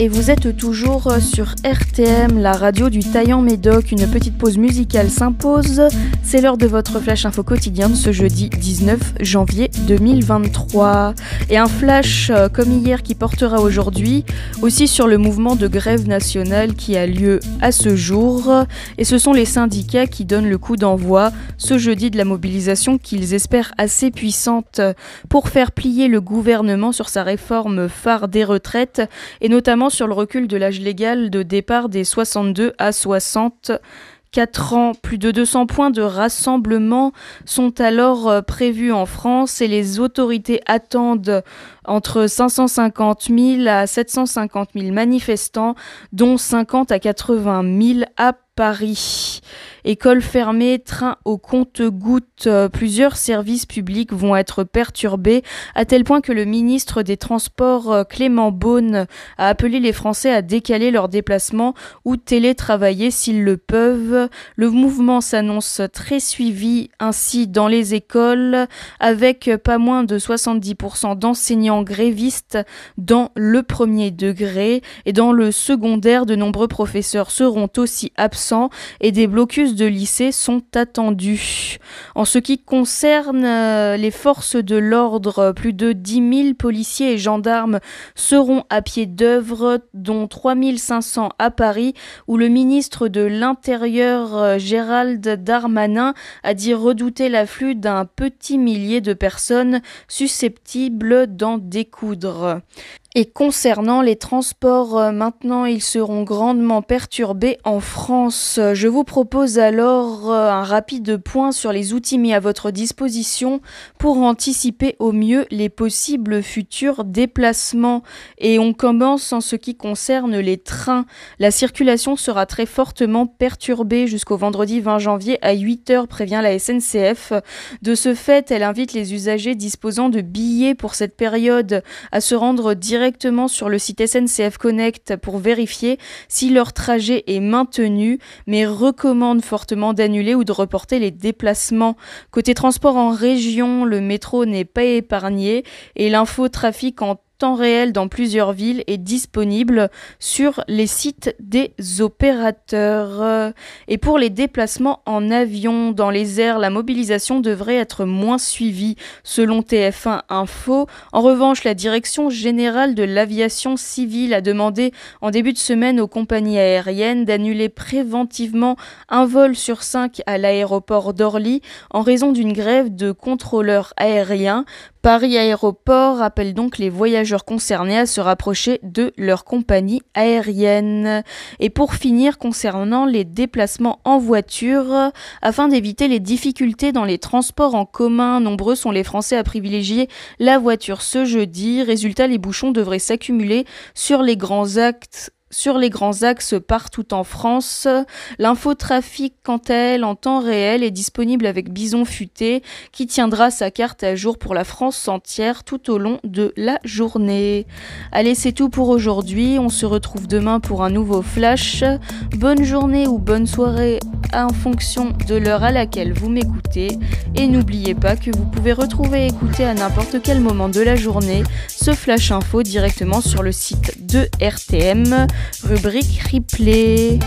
et vous êtes toujours sur RTM, la radio du Taillant Médoc. Une petite pause musicale s'impose. C'est l'heure de votre flash info quotidien de ce jeudi 19 janvier 2023. Et un flash euh, comme hier qui portera aujourd'hui aussi sur le mouvement de grève nationale qui a lieu à ce jour. Et ce sont les syndicats qui donnent le coup d'envoi ce jeudi de la mobilisation qu'ils espèrent assez puissante pour faire plier le gouvernement sur sa réforme phare des retraites et notamment sur le recul de l'âge légal de départ des 62 à 64 ans. Plus de 200 points de rassemblement sont alors euh, prévus en France et les autorités attendent entre 550 000 à 750 000 manifestants, dont 50 à 80 000 à Paris. Écoles fermées, trains au compte-gouttes, euh, plusieurs services publics vont être perturbés, à tel point que le ministre des Transports euh, Clément Beaune a appelé les Français à décaler leurs déplacements ou télétravailler s'ils le peuvent. Le mouvement s'annonce très suivi ainsi dans les écoles, avec pas moins de 70% d'enseignants grévistes dans le premier degré et dans le secondaire, de nombreux professeurs seront aussi absents et des blocus de lycées sont attendus. En ce qui concerne euh, les forces de l'ordre, plus de 10 000 policiers et gendarmes seront à pied d'œuvre, dont 3 500 à Paris, où le ministre de l'Intérieur euh, Gérald Darmanin a dit redouter l'afflux d'un petit millier de personnes susceptibles d'en découdre. Et concernant les transports, euh, maintenant ils seront grandement perturbés en France. Je vous propose alors euh, un rapide point sur les outils mis à votre disposition pour anticiper au mieux les possibles futurs déplacements. Et on commence en ce qui concerne les trains. La circulation sera très fortement perturbée jusqu'au vendredi 20 janvier à 8h, prévient la SNCF. De ce fait, elle invite les usagers disposant de billets pour cette période à se rendre directement directement sur le site SNCF Connect pour vérifier si leur trajet est maintenu, mais recommande fortement d'annuler ou de reporter les déplacements. Côté transport en région, le métro n'est pas épargné et l'infotrafic en temps réel dans plusieurs villes est disponible sur les sites des opérateurs. Et pour les déplacements en avion dans les airs, la mobilisation devrait être moins suivie selon TF1 Info. En revanche, la Direction générale de l'aviation civile a demandé en début de semaine aux compagnies aériennes d'annuler préventivement un vol sur cinq à l'aéroport d'Orly en raison d'une grève de contrôleurs aériens. Paris Aéroport appelle donc les voyageurs concernés à se rapprocher de leur compagnie aérienne. Et pour finir, concernant les déplacements en voiture, afin d'éviter les difficultés dans les transports en commun, nombreux sont les Français à privilégier la voiture ce jeudi. Résultat, les bouchons devraient s'accumuler sur les grands actes sur les grands axes partout en France. L'infotrafic, quant à elle, en temps réel, est disponible avec Bison Futé, qui tiendra sa carte à jour pour la France entière tout au long de la journée. Allez, c'est tout pour aujourd'hui. On se retrouve demain pour un nouveau flash. Bonne journée ou bonne soirée en fonction de l'heure à laquelle vous m'écoutez. Et n'oubliez pas que vous pouvez retrouver et écouter à n'importe quel moment de la journée ce flash info directement sur le site de RTM rubrique replay.